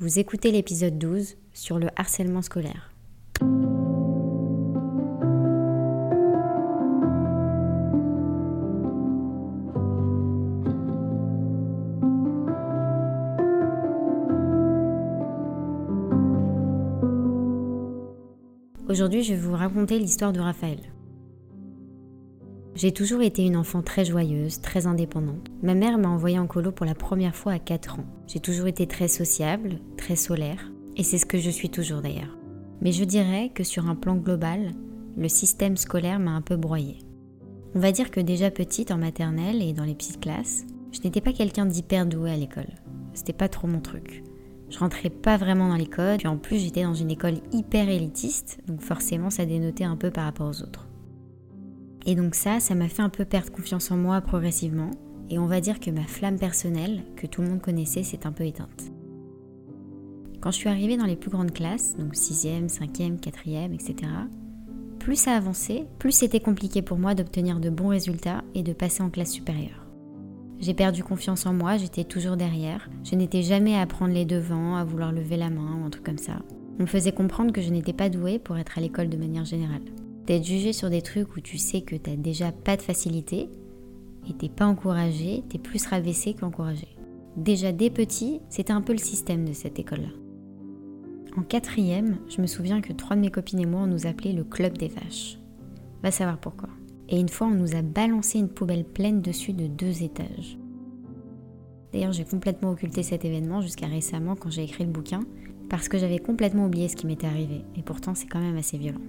Vous écoutez l'épisode 12 sur le harcèlement scolaire. Aujourd'hui, je vais vous raconter l'histoire de Raphaël. J'ai toujours été une enfant très joyeuse, très indépendante. Ma mère m'a envoyée en colo pour la première fois à 4 ans. J'ai toujours été très sociable, très solaire, et c'est ce que je suis toujours d'ailleurs. Mais je dirais que sur un plan global, le système scolaire m'a un peu broyée. On va dire que déjà petite en maternelle et dans les petites classes, je n'étais pas quelqu'un d'hyper doué à l'école. C'était pas trop mon truc. Je rentrais pas vraiment dans l'école, puis en plus j'étais dans une école hyper élitiste, donc forcément ça dénotait un peu par rapport aux autres. Et donc ça, ça m'a fait un peu perdre confiance en moi progressivement, et on va dire que ma flamme personnelle, que tout le monde connaissait, s'est un peu éteinte. Quand je suis arrivée dans les plus grandes classes, donc 6e, 5e, 4e, etc., plus ça avançait, plus c'était compliqué pour moi d'obtenir de bons résultats et de passer en classe supérieure. J'ai perdu confiance en moi, j'étais toujours derrière. Je n'étais jamais à prendre les devants, à vouloir lever la main ou un truc comme ça. On me faisait comprendre que je n'étais pas douée pour être à l'école de manière générale. D'être jugée sur des trucs où tu sais que t'as déjà pas de facilité, et t'es pas encouragé, t'es plus rabaissé qu'encouragé. Déjà dès petit, c'était un peu le système de cette école-là. En quatrième, je me souviens que trois de mes copines et moi, on nous appelait le club des vaches. Va savoir pourquoi. Et une fois, on nous a balancé une poubelle pleine dessus de deux étages. D'ailleurs, j'ai complètement occulté cet événement jusqu'à récemment quand j'ai écrit le bouquin, parce que j'avais complètement oublié ce qui m'était arrivé. Et pourtant, c'est quand même assez violent.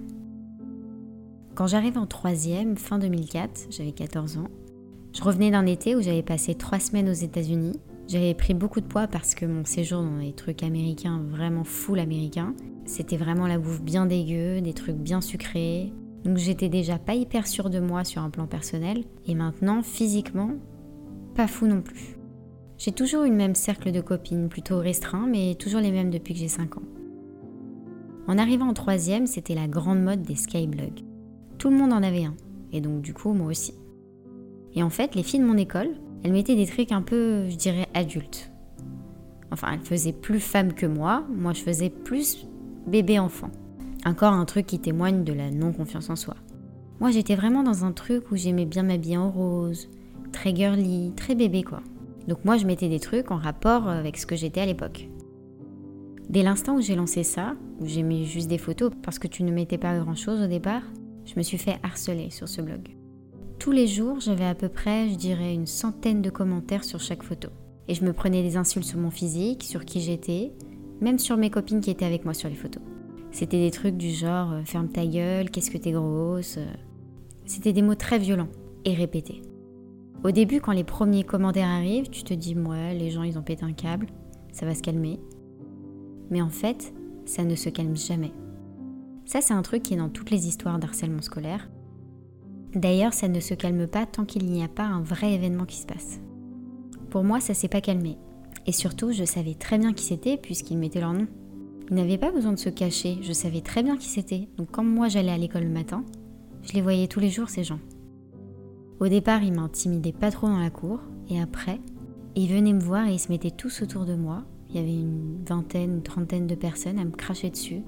Quand j'arrive en troisième, fin 2004, j'avais 14 ans, je revenais d'un été où j'avais passé trois semaines aux États-Unis. J'avais pris beaucoup de poids parce que mon séjour dans les trucs américains, vraiment full américain, c'était vraiment la bouffe bien dégueu, des trucs bien sucrés, donc j'étais déjà pas hyper sûre de moi sur un plan personnel, et maintenant, physiquement, pas fou non plus. J'ai toujours eu le même cercle de copines, plutôt restreint, mais toujours les mêmes depuis que j'ai 5 ans. En arrivant en troisième, c'était la grande mode des skyblogs. Tout le monde en avait un, et donc du coup, moi aussi. Et en fait, les filles de mon école, elles mettaient des trucs un peu, je dirais, adultes. Enfin, elles faisaient plus femme que moi, moi je faisais plus bébé-enfant. Encore un truc qui témoigne de la non-confiance en soi. Moi, j'étais vraiment dans un truc où j'aimais bien m'habiller en rose, très girly, très bébé quoi. Donc moi, je mettais des trucs en rapport avec ce que j'étais à l'époque. Dès l'instant où j'ai lancé ça, où j'ai mis juste des photos parce que tu ne mettais pas grand-chose au départ, je me suis fait harceler sur ce blog. Tous les jours, j'avais à peu près, je dirais, une centaine de commentaires sur chaque photo. Et je me prenais des insultes sur mon physique, sur qui j'étais, même sur mes copines qui étaient avec moi sur les photos. C'était des trucs du genre euh, ferme ta gueule, qu'est-ce que t'es grosse. Euh. C'était des mots très violents et répétés. Au début, quand les premiers commentaires arrivent, tu te dis, ouais, les gens ils ont pété un câble, ça va se calmer. Mais en fait, ça ne se calme jamais. Ça, c'est un truc qui est dans toutes les histoires d'harcèlement scolaire. D'ailleurs, ça ne se calme pas tant qu'il n'y a pas un vrai événement qui se passe. Pour moi, ça s'est pas calmé. Et surtout, je savais très bien qui c'était puisqu'ils mettaient leur nom. Ils n'avaient pas besoin de se cacher, je savais très bien qui c'était. Donc quand moi j'allais à l'école le matin, je les voyais tous les jours ces gens. Au départ, ils m'intimidaient pas trop dans la cour, et après, ils venaient me voir et ils se mettaient tous autour de moi. Il y avait une vingtaine, une trentaine de personnes à me cracher dessus,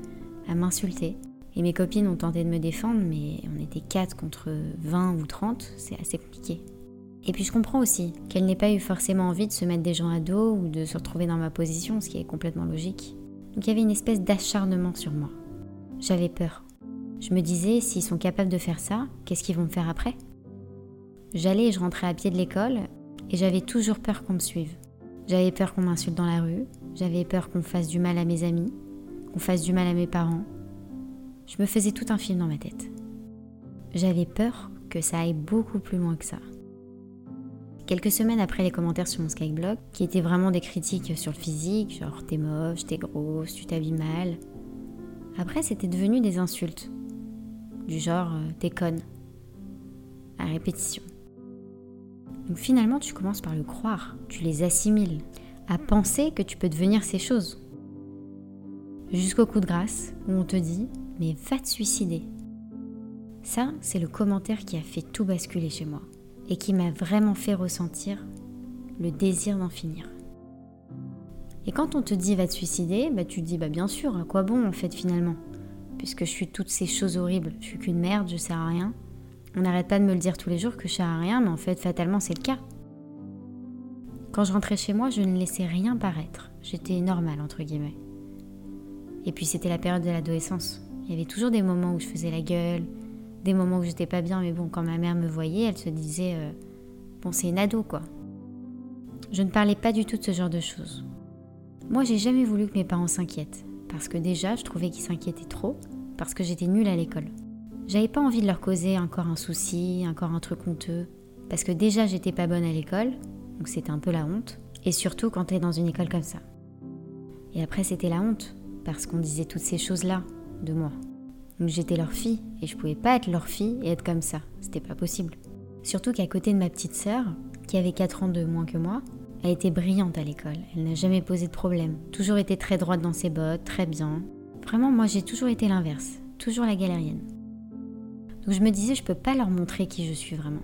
à m'insulter. Et mes copines ont tenté de me défendre, mais on était 4 contre 20 ou 30, c'est assez compliqué. Et puis je comprends aussi qu'elle n'ait pas eu forcément envie de se mettre des gens à dos ou de se retrouver dans ma position, ce qui est complètement logique. Donc il y avait une espèce d'acharnement sur moi. J'avais peur. Je me disais, s'ils sont capables de faire ça, qu'est-ce qu'ils vont me faire après? J'allais et je rentrais à pied de l'école et j'avais toujours peur qu'on me suive. J'avais peur qu'on m'insulte dans la rue, j'avais peur qu'on fasse du mal à mes amis, qu'on fasse du mal à mes parents. Je me faisais tout un film dans ma tête. J'avais peur que ça aille beaucoup plus loin que ça. Quelques semaines après les commentaires sur mon Skyblog, qui étaient vraiment des critiques sur le physique, genre t'es moche, t'es grosse, tu t'habilles mal. Après, c'était devenu des insultes. Du genre euh, t'es conne. À répétition. Donc finalement, tu commences par le croire, tu les assimiles, à penser que tu peux devenir ces choses. Jusqu'au coup de grâce où on te dit mais va te suicider. Ça, c'est le commentaire qui a fait tout basculer chez moi et qui m'a vraiment fait ressentir le désir d'en finir. Et quand on te dit va te suicider, bah tu te dis bah bien sûr, à quoi bon en fait finalement? Puisque je suis toutes ces choses horribles, je suis qu'une merde, je sers à rien. On n'arrête pas de me le dire tous les jours que je sers à rien, mais en fait fatalement c'est le cas. Quand je rentrais chez moi, je ne laissais rien paraître. J'étais normale entre guillemets. Et puis c'était la période de l'adolescence. Il y avait toujours des moments où je faisais la gueule, des moments où j'étais pas bien, mais bon, quand ma mère me voyait, elle se disait euh, Bon, c'est une ado, quoi. Je ne parlais pas du tout de ce genre de choses. Moi, j'ai jamais voulu que mes parents s'inquiètent, parce que déjà, je trouvais qu'ils s'inquiétaient trop, parce que j'étais nulle à l'école. J'avais pas envie de leur causer encore un souci, encore un truc honteux, parce que déjà, j'étais pas bonne à l'école, donc c'était un peu la honte, et surtout quand t'es dans une école comme ça. Et après, c'était la honte, parce qu'on disait toutes ces choses-là de moi. Donc j'étais leur fille et je pouvais pas être leur fille et être comme ça. C'était pas possible. Surtout qu'à côté de ma petite sœur, qui avait 4 ans de moins que moi, elle était brillante à l'école. Elle n'a jamais posé de problème. Toujours été très droite dans ses bottes, très bien. Vraiment, moi j'ai toujours été l'inverse. Toujours la galérienne. Donc je me disais, je peux pas leur montrer qui je suis vraiment.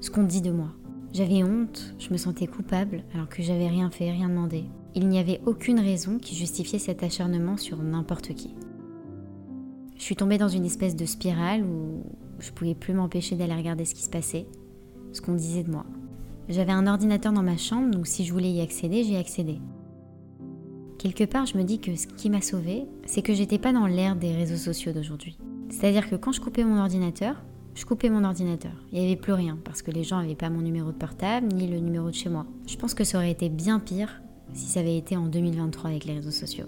Ce qu'on dit de moi. J'avais honte, je me sentais coupable alors que j'avais rien fait, rien demandé. Il n'y avait aucune raison qui justifiait cet acharnement sur n'importe qui. Je suis tombée dans une espèce de spirale où je pouvais plus m'empêcher d'aller regarder ce qui se passait, ce qu'on disait de moi. J'avais un ordinateur dans ma chambre, donc si je voulais y accéder, j'y accédé. Quelque part, je me dis que ce qui m'a sauvée, c'est que j'étais pas dans l'ère des réseaux sociaux d'aujourd'hui. C'est-à-dire que quand je coupais mon ordinateur, je coupais mon ordinateur. Il n'y avait plus rien parce que les gens n'avaient pas mon numéro de portable ni le numéro de chez moi. Je pense que ça aurait été bien pire si ça avait été en 2023 avec les réseaux sociaux.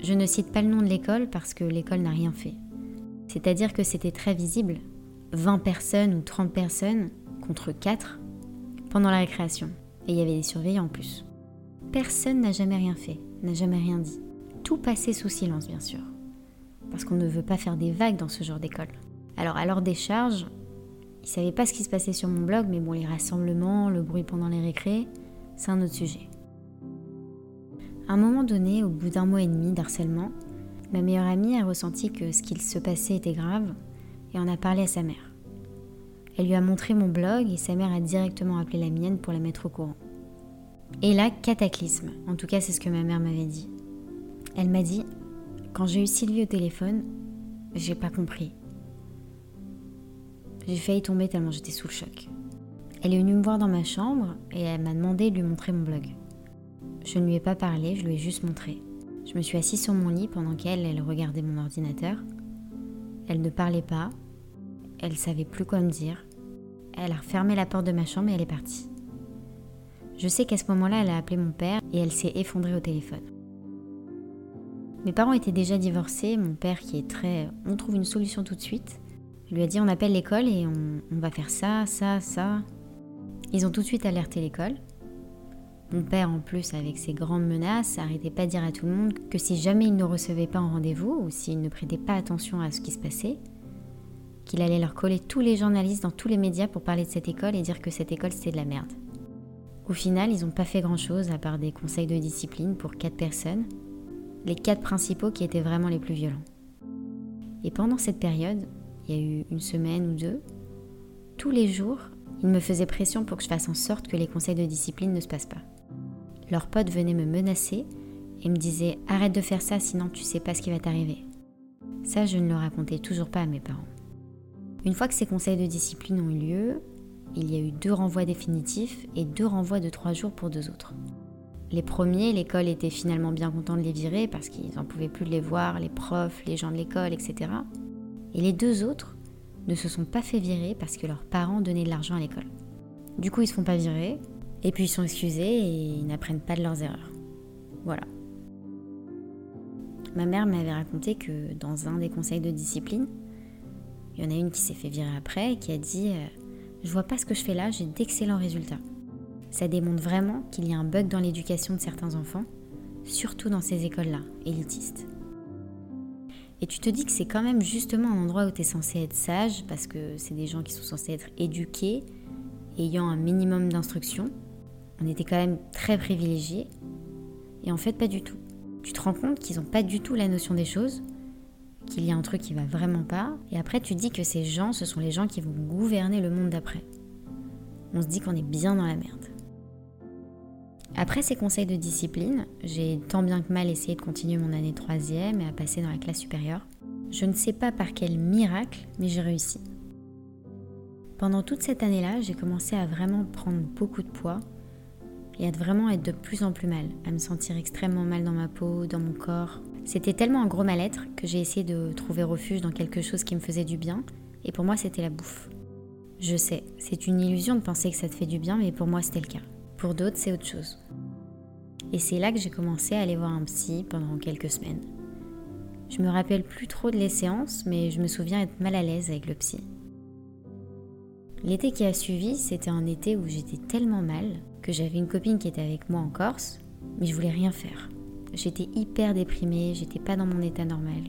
Je ne cite pas le nom de l'école parce que l'école n'a rien fait. C'est-à-dire que c'était très visible, 20 personnes ou 30 personnes contre 4 pendant la récréation. Et il y avait des surveillants en plus. Personne n'a jamais rien fait, n'a jamais rien dit. Tout passait sous silence, bien sûr. Parce qu'on ne veut pas faire des vagues dans ce genre d'école. Alors, à l'heure des charges, ils ne savaient pas ce qui se passait sur mon blog, mais bon, les rassemblements, le bruit pendant les récrés, c'est un autre sujet. À un moment donné, au bout d'un mois et demi d'harcèlement, ma meilleure amie a ressenti que ce qu'il se passait était grave et en a parlé à sa mère. Elle lui a montré mon blog et sa mère a directement appelé la mienne pour la mettre au courant. Et là, cataclysme. En tout cas, c'est ce que ma mère m'avait dit. Elle m'a dit Quand j'ai eu Sylvie au téléphone, j'ai pas compris. J'ai failli tomber tellement j'étais sous le choc. Elle est venue me voir dans ma chambre et elle m'a demandé de lui montrer mon blog. Je ne lui ai pas parlé, je lui ai juste montré. Je me suis assise sur mon lit pendant qu'elle, elle regardait mon ordinateur. Elle ne parlait pas, elle savait plus quoi me dire. Elle a refermé la porte de ma chambre et elle est partie. Je sais qu'à ce moment-là, elle a appelé mon père et elle s'est effondrée au téléphone. Mes parents étaient déjà divorcés, mon père qui est très... On trouve une solution tout de suite. lui a dit on appelle l'école et on va faire ça, ça, ça. Ils ont tout de suite alerté l'école. Mon père, en plus, avec ses grandes menaces, n'arrêtait pas de dire à tout le monde que si jamais il ne recevait pas en rendez-vous ou s'il ne prêtait pas attention à ce qui se passait, qu'il allait leur coller tous les journalistes dans tous les médias pour parler de cette école et dire que cette école c'était de la merde. Au final, ils n'ont pas fait grand-chose à part des conseils de discipline pour quatre personnes, les quatre principaux qui étaient vraiment les plus violents. Et pendant cette période, il y a eu une semaine ou deux, tous les jours, ils me faisaient pression pour que je fasse en sorte que les conseils de discipline ne se passent pas leurs potes venaient me menacer et me disaient arrête de faire ça sinon tu sais pas ce qui va t'arriver. Ça, je ne le racontais toujours pas à mes parents. Une fois que ces conseils de discipline ont eu lieu, il y a eu deux renvois définitifs et deux renvois de trois jours pour deux autres. Les premiers, l'école était finalement bien content de les virer parce qu'ils n'en pouvaient plus de les voir, les profs, les gens de l'école, etc. Et les deux autres ne se sont pas fait virer parce que leurs parents donnaient de l'argent à l'école. Du coup, ils se font pas virer, et puis ils sont excusés et ils n'apprennent pas de leurs erreurs. Voilà. Ma mère m'avait raconté que dans un des conseils de discipline, il y en a une qui s'est fait virer après et qui a dit euh, Je vois pas ce que je fais là, j'ai d'excellents résultats. Ça démontre vraiment qu'il y a un bug dans l'éducation de certains enfants, surtout dans ces écoles-là, élitistes. Et tu te dis que c'est quand même justement un endroit où tu es censé être sage, parce que c'est des gens qui sont censés être éduqués, ayant un minimum d'instruction. On était quand même très privilégiés. Et en fait, pas du tout. Tu te rends compte qu'ils n'ont pas du tout la notion des choses, qu'il y a un truc qui va vraiment pas. Et après, tu dis que ces gens, ce sont les gens qui vont gouverner le monde d'après. On se dit qu'on est bien dans la merde. Après ces conseils de discipline, j'ai tant bien que mal essayé de continuer mon année troisième et à passer dans la classe supérieure. Je ne sais pas par quel miracle, mais j'ai réussi. Pendant toute cette année-là, j'ai commencé à vraiment prendre beaucoup de poids et à vraiment être de plus en plus mal, à me sentir extrêmement mal dans ma peau, dans mon corps. C'était tellement un gros mal-être que j'ai essayé de trouver refuge dans quelque chose qui me faisait du bien, et pour moi c'était la bouffe. Je sais, c'est une illusion de penser que ça te fait du bien, mais pour moi c'était le cas. Pour d'autres, c'est autre chose. Et c'est là que j'ai commencé à aller voir un psy pendant quelques semaines. Je me rappelle plus trop de les séances, mais je me souviens être mal à l'aise avec le psy. L'été qui a suivi, c'était un été où j'étais tellement mal j'avais une copine qui était avec moi en Corse, mais je voulais rien faire. J'étais hyper déprimée, j'étais pas dans mon état normal.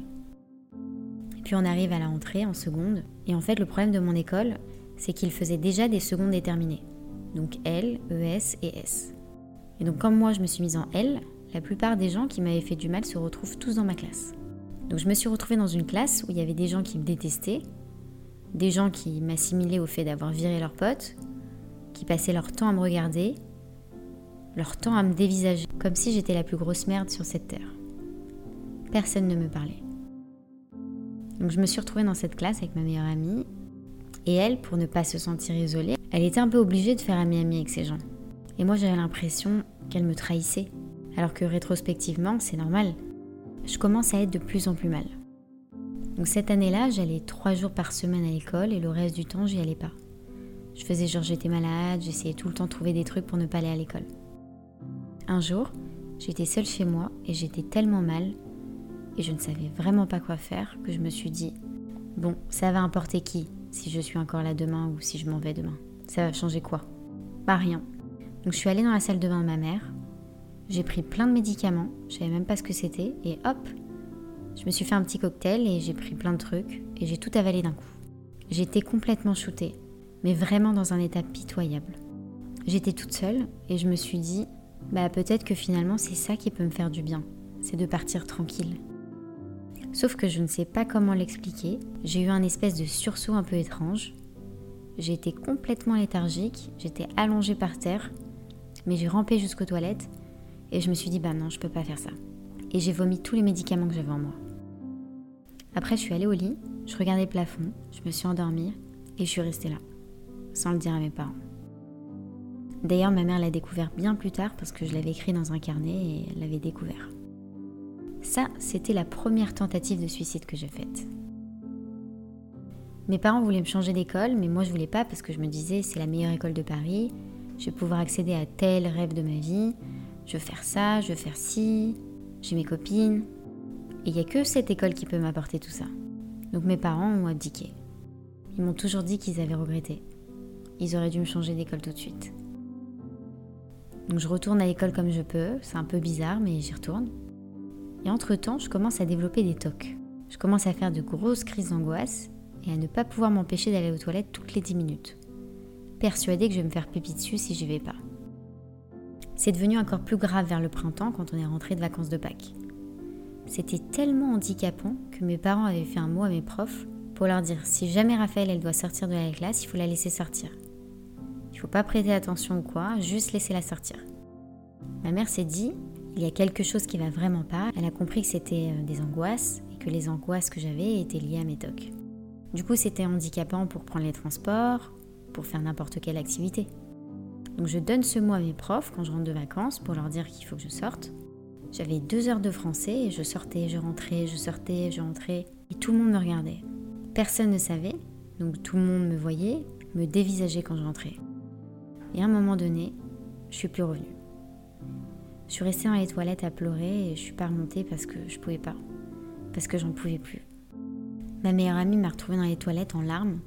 Puis on arrive à la rentrée en seconde, et en fait le problème de mon école, c'est qu'il faisait déjà des secondes déterminées donc L, ES et S. Et donc comme moi je me suis mise en L, la plupart des gens qui m'avaient fait du mal se retrouvent tous dans ma classe. Donc je me suis retrouvée dans une classe où il y avait des gens qui me détestaient, des gens qui m'assimilaient au fait d'avoir viré leurs potes, qui passaient leur temps à me regarder, leur temps à me dévisager, comme si j'étais la plus grosse merde sur cette terre. Personne ne me parlait. Donc je me suis retrouvée dans cette classe avec ma meilleure amie, et elle, pour ne pas se sentir isolée, elle était un peu obligée de faire ami-ami avec ces gens. Et moi j'avais l'impression qu'elle me trahissait. Alors que rétrospectivement, c'est normal. Je commence à être de plus en plus mal. Donc cette année-là, j'allais trois jours par semaine à l'école et le reste du temps, j'y allais pas. Je faisais genre j'étais malade, j'essayais tout le temps de trouver des trucs pour ne pas aller à l'école. Un jour, j'étais seule chez moi et j'étais tellement mal et je ne savais vraiment pas quoi faire que je me suis dit bon, ça va importer qui si je suis encore là demain ou si je m'en vais demain? Ça va changer quoi? Pas rien. Donc je suis allée dans la salle de bain de ma mère, j'ai pris plein de médicaments, je savais même pas ce que c'était, et hop, je me suis fait un petit cocktail et j'ai pris plein de trucs, et j'ai tout avalé d'un coup. J'étais complètement shootée, mais vraiment dans un état pitoyable. J'étais toute seule et je me suis dit, bah peut-être que finalement c'est ça qui peut me faire du bien, c'est de partir tranquille. Sauf que je ne sais pas comment l'expliquer, j'ai eu un espèce de sursaut un peu étrange, J'étais complètement léthargique, j'étais allongée par terre, mais j'ai rampé jusqu'aux toilettes et je me suis dit bah non, je peux pas faire ça. Et j'ai vomi tous les médicaments que j'avais en moi. Après, je suis allée au lit, je regardais le plafond, je me suis endormie et je suis restée là, sans le dire à mes parents. D'ailleurs, ma mère l'a découvert bien plus tard parce que je l'avais écrit dans un carnet et elle l'avait découvert. Ça, c'était la première tentative de suicide que j'ai faite. Mes parents voulaient me changer d'école, mais moi je voulais pas parce que je me disais c'est la meilleure école de Paris, je vais pouvoir accéder à tel rêve de ma vie, je veux faire ça, je veux faire ci, j'ai mes copines. Et il n'y a que cette école qui peut m'apporter tout ça. Donc mes parents ont abdiqué. Ils m'ont toujours dit qu'ils avaient regretté. Ils auraient dû me changer d'école tout de suite. Donc je retourne à l'école comme je peux, c'est un peu bizarre mais j'y retourne. Et entre-temps, je commence à développer des tocs. Je commence à faire de grosses crises d'angoisse et à ne pas pouvoir m'empêcher d'aller aux toilettes toutes les 10 minutes, persuadée que je vais me faire pipi dessus si j'y vais pas. C'est devenu encore plus grave vers le printemps quand on est rentré de vacances de Pâques. C'était tellement handicapant que mes parents avaient fait un mot à mes profs pour leur dire si jamais Raphaël elle doit sortir de la classe, il faut la laisser sortir. Il faut pas prêter attention ou quoi, juste laisser la sortir. Ma mère s'est dit il y a quelque chose qui va vraiment pas. Elle a compris que c'était euh, des angoisses et que les angoisses que j'avais étaient liées à mes tocs. Du coup, c'était handicapant pour prendre les transports, pour faire n'importe quelle activité. Donc je donne ce mot à mes profs quand je rentre de vacances pour leur dire qu'il faut que je sorte. J'avais deux heures de français et je sortais, je rentrais, je sortais, je rentrais. Et tout le monde me regardait. Personne ne savait, donc tout le monde me voyait, me dévisageait quand je rentrais. Et à un moment donné, je suis plus revenue. Je suis restée dans les toilettes à pleurer et je suis pas remontée parce que je pouvais pas. Parce que j'en pouvais plus. Ma meilleure amie m'a retrouvée dans les toilettes en larmes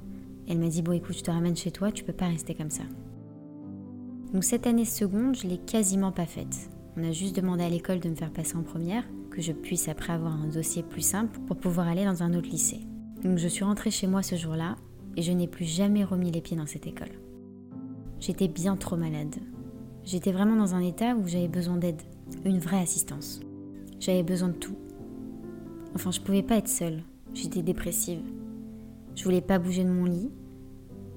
Elle m'a dit Bon, écoute, je te ramène chez toi, tu peux pas rester comme ça. Donc, cette année seconde, je l'ai quasiment pas faite. On a juste demandé à l'école de me faire passer en première, que je puisse après avoir un dossier plus simple pour pouvoir aller dans un autre lycée. Donc, je suis rentrée chez moi ce jour-là et je n'ai plus jamais remis les pieds dans cette école. J'étais bien trop malade. J'étais vraiment dans un état où j'avais besoin d'aide, une vraie assistance. J'avais besoin de tout. Enfin, je pouvais pas être seule. J'étais dépressive. Je voulais pas bouger de mon lit.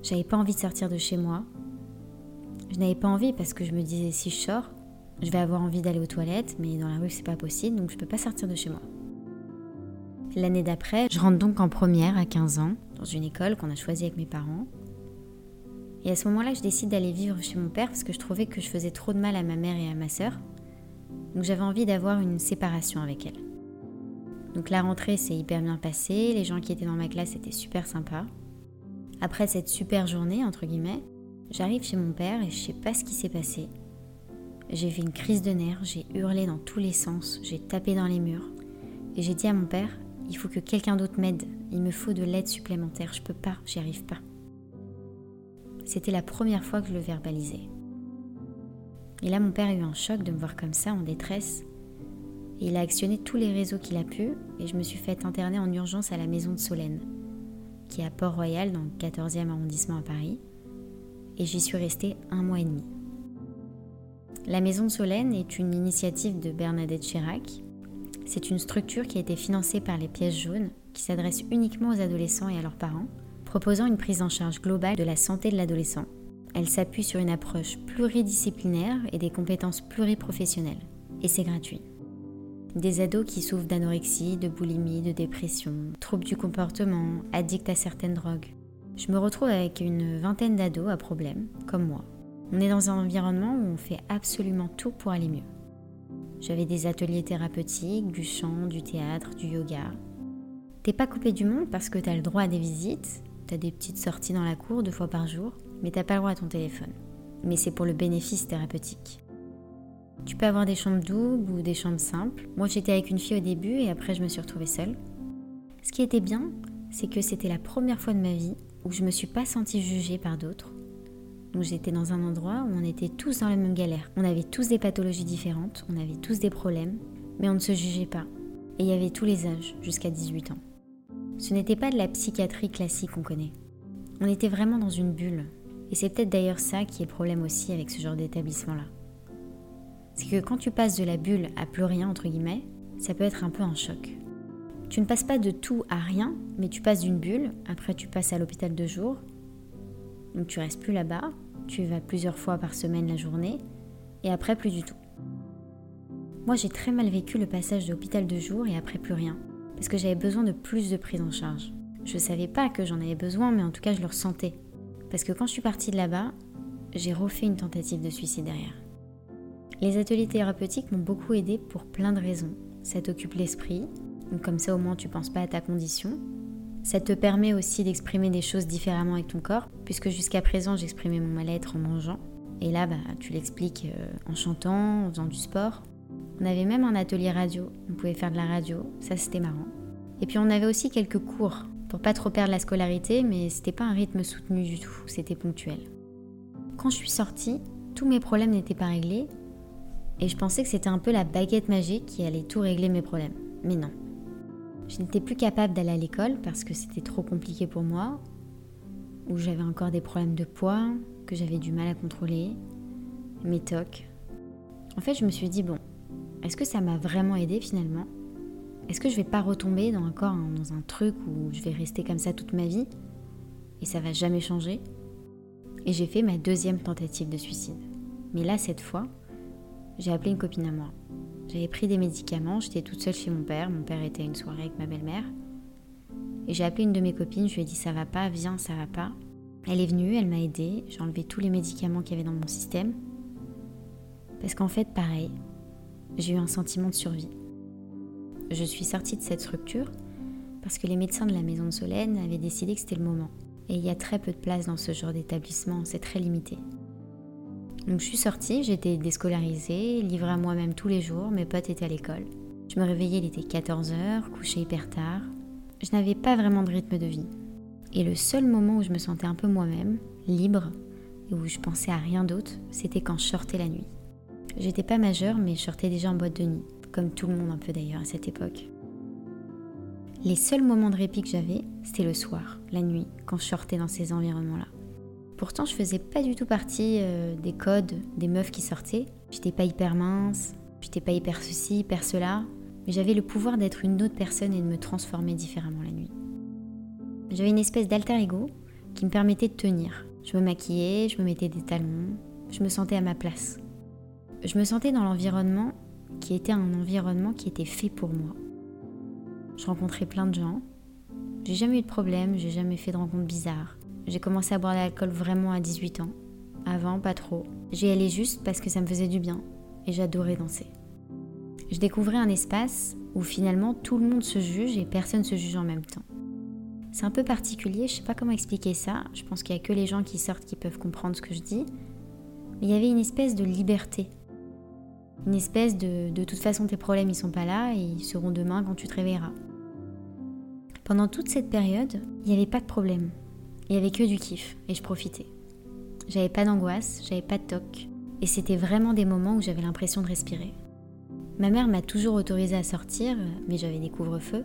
J'avais pas envie de sortir de chez moi. Je n'avais pas envie parce que je me disais si je sors, je vais avoir envie d'aller aux toilettes, mais dans la rue c'est pas possible, donc je peux pas sortir de chez moi. L'année d'après, je rentre donc en première à 15 ans, dans une école qu'on a choisie avec mes parents. Et à ce moment-là, je décide d'aller vivre chez mon père parce que je trouvais que je faisais trop de mal à ma mère et à ma sœur. Donc j'avais envie d'avoir une séparation avec elle. Donc la rentrée s'est hyper bien passée, les gens qui étaient dans ma classe étaient super sympas. Après cette super journée, entre guillemets, j'arrive chez mon père et je sais pas ce qui s'est passé. J'ai fait une crise de nerfs, j'ai hurlé dans tous les sens, j'ai tapé dans les murs. Et j'ai dit à mon père, il faut que quelqu'un d'autre m'aide, il me faut de l'aide supplémentaire, je peux pas, j'y arrive pas. C'était la première fois que je le verbalisais. Et là, mon père a eu un choc de me voir comme ça, en détresse, il a actionné tous les réseaux qu'il a pu et je me suis fait interner en urgence à la maison de Solène, qui est à Port-Royal dans le 14e arrondissement à Paris. Et j'y suis restée un mois et demi. La maison de Solène est une initiative de Bernadette Chirac. C'est une structure qui a été financée par les pièces jaunes, qui s'adresse uniquement aux adolescents et à leurs parents, proposant une prise en charge globale de la santé de l'adolescent. Elle s'appuie sur une approche pluridisciplinaire et des compétences pluriprofessionnelles. Et c'est gratuit. Des ados qui souffrent d'anorexie, de boulimie, de dépression, troubles du comportement, addicts à certaines drogues. Je me retrouve avec une vingtaine d'ados à problème, comme moi. On est dans un environnement où on fait absolument tout pour aller mieux. J'avais des ateliers thérapeutiques, du chant, du théâtre, du yoga. T'es pas coupé du monde parce que t'as le droit à des visites, t'as des petites sorties dans la cour deux fois par jour, mais t'as pas le droit à ton téléphone. Mais c'est pour le bénéfice thérapeutique. Tu peux avoir des chambres doubles ou des chambres simples. Moi, j'étais avec une fille au début et après, je me suis retrouvée seule. Ce qui était bien, c'est que c'était la première fois de ma vie où je me suis pas sentie jugée par d'autres. Donc j'étais dans un endroit où on était tous dans la même galère. On avait tous des pathologies différentes, on avait tous des problèmes, mais on ne se jugeait pas. Et il y avait tous les âges, jusqu'à 18 ans. Ce n'était pas de la psychiatrie classique qu'on connaît. On était vraiment dans une bulle. Et c'est peut-être d'ailleurs ça qui est le problème aussi avec ce genre d'établissement-là c'est que quand tu passes de la bulle à plus rien, entre guillemets, ça peut être un peu un choc. Tu ne passes pas de tout à rien, mais tu passes d'une bulle, après tu passes à l'hôpital de jour, donc tu restes plus là-bas, tu vas plusieurs fois par semaine la journée, et après plus du tout. Moi j'ai très mal vécu le passage de l'hôpital de jour et après plus rien, parce que j'avais besoin de plus de prise en charge. Je savais pas que j'en avais besoin, mais en tout cas je le ressentais. Parce que quand je suis partie de là-bas, j'ai refait une tentative de suicide derrière. Les ateliers thérapeutiques m'ont beaucoup aidé pour plein de raisons. Ça t'occupe l'esprit, donc comme ça au moins tu penses pas à ta condition. Ça te permet aussi d'exprimer des choses différemment avec ton corps, puisque jusqu'à présent j'exprimais mon mal-être en mangeant. Et là, bah, tu l'expliques euh, en chantant, en faisant du sport. On avait même un atelier radio, on pouvait faire de la radio, ça c'était marrant. Et puis on avait aussi quelques cours, pour pas trop perdre la scolarité, mais c'était pas un rythme soutenu du tout, c'était ponctuel. Quand je suis sortie, tous mes problèmes n'étaient pas réglés, et je pensais que c'était un peu la baguette magique qui allait tout régler mes problèmes. Mais non. Je n'étais plus capable d'aller à l'école parce que c'était trop compliqué pour moi, ou j'avais encore des problèmes de poids que j'avais du mal à contrôler, mes tocs. En fait, je me suis dit, bon, est-ce que ça m'a vraiment aidé finalement? Est-ce que je vais pas retomber dans encore dans un truc où je vais rester comme ça toute ma vie et ça va jamais changer? Et j'ai fait ma deuxième tentative de suicide. Mais là, cette fois, j'ai appelé une copine à moi. J'avais pris des médicaments, j'étais toute seule chez mon père, mon père était à une soirée avec ma belle-mère. Et j'ai appelé une de mes copines, je lui ai dit ça va pas, viens, ça va pas. Elle est venue, elle m'a aidée, j'ai enlevé tous les médicaments qu'il y avait dans mon système. Parce qu'en fait, pareil, j'ai eu un sentiment de survie. Je suis sortie de cette structure parce que les médecins de la maison de Solène avaient décidé que c'était le moment. Et il y a très peu de place dans ce genre d'établissement, c'est très limité. Donc je suis sortie, j'étais déscolarisée, livrée à moi-même tous les jours, mes potes étaient à l'école. Je me réveillais, il était 14h, couché hyper tard. Je n'avais pas vraiment de rythme de vie. Et le seul moment où je me sentais un peu moi-même, libre, et où je pensais à rien d'autre, c'était quand je sortais la nuit. J'étais pas majeure, mais je sortais déjà en boîte de nuit, comme tout le monde un peu d'ailleurs à cette époque. Les seuls moments de répit que j'avais, c'était le soir, la nuit, quand je sortais dans ces environnements-là. Pourtant, je faisais pas du tout partie euh, des codes des meufs qui sortaient. J'étais pas hyper mince, j'étais pas hyper ceci, hyper cela, mais j'avais le pouvoir d'être une autre personne et de me transformer différemment la nuit. J'avais une espèce d'alter ego qui me permettait de tenir. Je me maquillais, je me mettais des talons, je me sentais à ma place. Je me sentais dans l'environnement qui était un environnement qui était fait pour moi. Je rencontrais plein de gens. J'ai jamais eu de problème, j'ai jamais fait de rencontres bizarres. J'ai commencé à boire de l'alcool vraiment à 18 ans. Avant, pas trop. J'y allais juste parce que ça me faisait du bien et j'adorais danser. Je découvrais un espace où finalement tout le monde se juge et personne se juge en même temps. C'est un peu particulier, je sais pas comment expliquer ça. Je pense qu'il y a que les gens qui sortent qui peuvent comprendre ce que je dis. Mais il y avait une espèce de liberté. Une espèce de de toute façon tes problèmes ils sont pas là et ils seront demain quand tu te réveilleras. Pendant toute cette période, il n'y avait pas de problème. Il y avait que du kiff et je profitais. J'avais pas d'angoisse, j'avais pas de toc et c'était vraiment des moments où j'avais l'impression de respirer. Ma mère m'a toujours autorisée à sortir, mais j'avais des couvre-feux.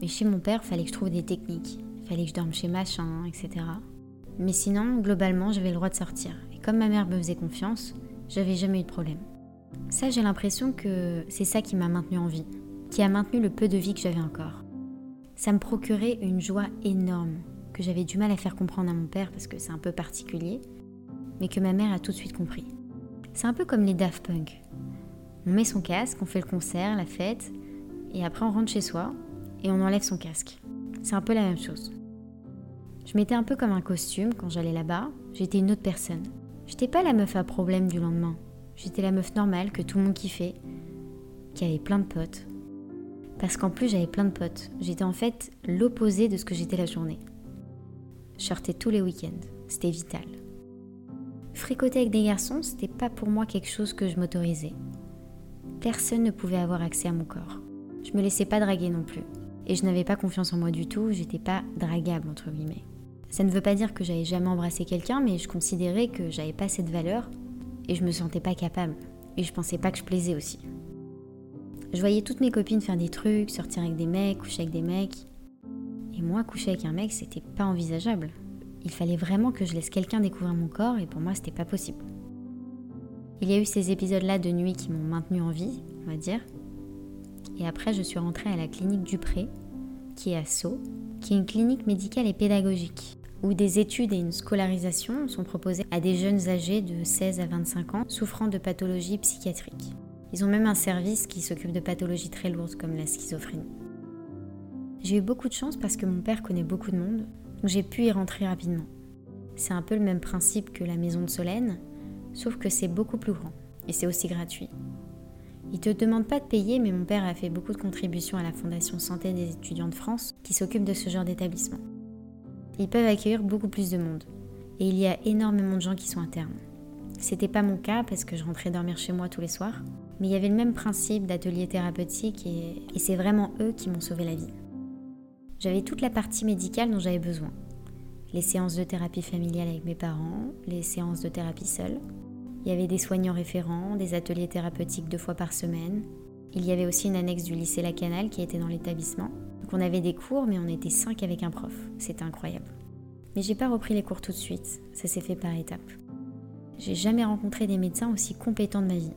Mais chez mon père, fallait que je trouve des techniques. Fallait que je dorme chez machin, etc. Mais sinon, globalement, j'avais le droit de sortir. Et comme ma mère me faisait confiance, j'avais jamais eu de problème. Ça, j'ai l'impression que c'est ça qui m'a maintenu en vie, qui a maintenu le peu de vie que j'avais encore. Ça me procurait une joie énorme, que j'avais du mal à faire comprendre à mon père parce que c'est un peu particulier, mais que ma mère a tout de suite compris. C'est un peu comme les Daft Punk. On met son casque, on fait le concert, la fête, et après on rentre chez soi et on enlève son casque. C'est un peu la même chose. Je mettais un peu comme un costume quand j'allais là-bas, j'étais une autre personne. J'étais pas la meuf à problème du lendemain. J'étais la meuf normale que tout le monde kiffait, qui avait plein de potes. Parce qu'en plus j'avais plein de potes. J'étais en fait l'opposé de ce que j'étais la journée. Je sortais tous les week-ends, c'était vital. Fricoter avec des garçons, c'était pas pour moi quelque chose que je m'autorisais. Personne ne pouvait avoir accès à mon corps. Je me laissais pas draguer non plus. Et je n'avais pas confiance en moi du tout, j'étais pas dragable entre guillemets. Ça ne veut pas dire que j'avais jamais embrassé quelqu'un, mais je considérais que j'avais pas cette valeur et je me sentais pas capable. Et je pensais pas que je plaisais aussi. Je voyais toutes mes copines faire des trucs, sortir avec des mecs, coucher avec des mecs. Et moi, coucher avec un mec, c'était pas envisageable. Il fallait vraiment que je laisse quelqu'un découvrir mon corps et pour moi, c'était pas possible. Il y a eu ces épisodes-là de nuit qui m'ont maintenu en vie, on va dire. Et après, je suis rentrée à la clinique Dupré, qui est à Sceaux, qui est une clinique médicale et pédagogique, où des études et une scolarisation sont proposées à des jeunes âgés de 16 à 25 ans souffrant de pathologies psychiatriques. Ils ont même un service qui s'occupe de pathologies très lourdes comme la schizophrénie. J'ai eu beaucoup de chance parce que mon père connaît beaucoup de monde, donc j'ai pu y rentrer rapidement. C'est un peu le même principe que la maison de Solène, sauf que c'est beaucoup plus grand et c'est aussi gratuit. Ils te demandent pas de payer, mais mon père a fait beaucoup de contributions à la Fondation Santé des étudiants de France qui s'occupe de ce genre d'établissement. Ils peuvent accueillir beaucoup plus de monde et il y a énormément de gens qui sont internes. C'était pas mon cas parce que je rentrais dormir chez moi tous les soirs, mais il y avait le même principe d'atelier thérapeutique et, c'est vraiment eux qui m'ont sauvé la vie. J'avais toute la partie médicale dont j'avais besoin. Les séances de thérapie familiale avec mes parents, les séances de thérapie seule. Il y avait des soignants référents, des ateliers thérapeutiques deux fois par semaine. Il y avait aussi une annexe du lycée Lacanal qui était dans l'établissement. On avait des cours, mais on était cinq avec un prof. C'était incroyable. Mais j'ai pas repris les cours tout de suite, ça s'est fait par étapes. J'ai jamais rencontré des médecins aussi compétents de ma vie.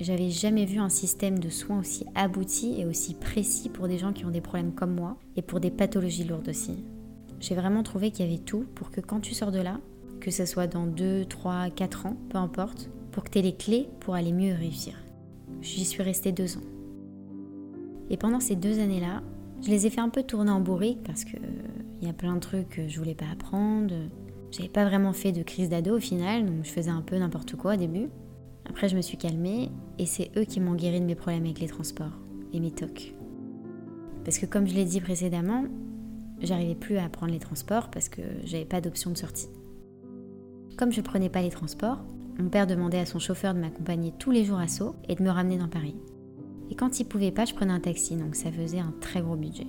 J'avais jamais vu un système de soins aussi abouti et aussi précis pour des gens qui ont des problèmes comme moi et pour des pathologies lourdes aussi. J'ai vraiment trouvé qu'il y avait tout pour que quand tu sors de là, que ce soit dans 2, 3, 4 ans, peu importe, pour que tu aies les clés pour aller mieux réussir. J'y suis restée deux ans. Et pendant ces deux années-là, je les ai fait un peu tourner en bourrique parce que il y a plein de trucs que je voulais pas apprendre. J'avais pas vraiment fait de crise d'ado au final, donc je faisais un peu n'importe quoi au début. Après, je me suis calmée et c'est eux qui m'ont guéri de mes problèmes avec les transports et mes tocs. Parce que comme je l'ai dit précédemment, j'arrivais plus à prendre les transports parce que j'avais pas d'option de sortie. Comme je prenais pas les transports, mon père demandait à son chauffeur de m'accompagner tous les jours à Sceaux et de me ramener dans Paris. Et quand il pouvait pas, je prenais un taxi, donc ça faisait un très gros budget.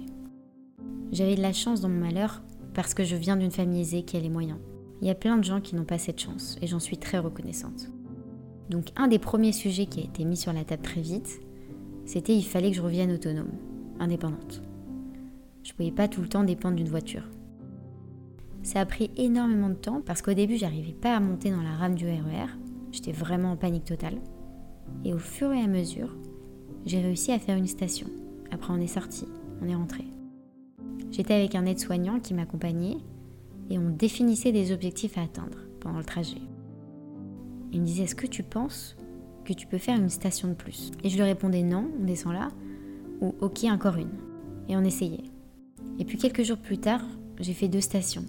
J'avais de la chance dans mon malheur parce que je viens d'une famille aisée qui a les moyens. Il y a plein de gens qui n'ont pas cette chance et j'en suis très reconnaissante. Donc un des premiers sujets qui a été mis sur la table très vite, c'était il fallait que je revienne autonome, indépendante. Je ne pouvais pas tout le temps dépendre d'une voiture. Ça a pris énormément de temps parce qu'au début, j'arrivais pas à monter dans la rame du RER. E J'étais vraiment en panique totale. Et au fur et à mesure, j'ai réussi à faire une station. Après, on est sorti, on est rentré. J'étais avec un aide-soignant qui m'accompagnait et on définissait des objectifs à atteindre pendant le trajet. Il me disait Est-ce que tu penses que tu peux faire une station de plus? Et je lui répondais non, on descend là, ou ok, encore une. Et on essayait. Et puis quelques jours plus tard, j'ai fait deux stations.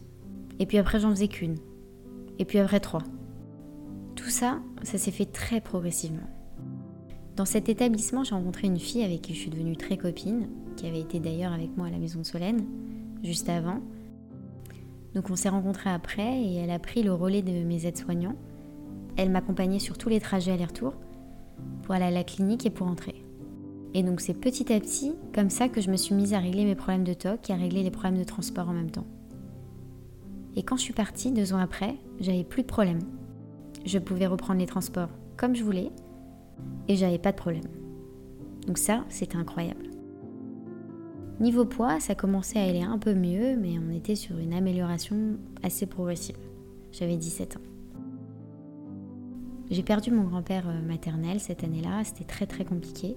Et puis après, j'en faisais qu'une. Et puis après, trois. Tout ça, ça s'est fait très progressivement. Dans cet établissement, j'ai rencontré une fille avec qui je suis devenue très copine, qui avait été d'ailleurs avec moi à la maison de Solène, juste avant. Donc on s'est rencontrés après et elle a pris le relais de mes aides-soignants. Elle m'accompagnait sur tous les trajets aller-retour pour aller à la clinique et pour rentrer. Et donc c'est petit à petit comme ça que je me suis mise à régler mes problèmes de TOC et à régler les problèmes de transport en même temps. Et quand je suis partie, deux ans après, j'avais plus de problème. Je pouvais reprendre les transports comme je voulais et j'avais pas de problème. Donc ça, c'était incroyable. Niveau poids, ça commençait à aller un peu mieux, mais on était sur une amélioration assez progressive. J'avais 17 ans. J'ai perdu mon grand-père euh, maternel cette année-là, c'était très très compliqué.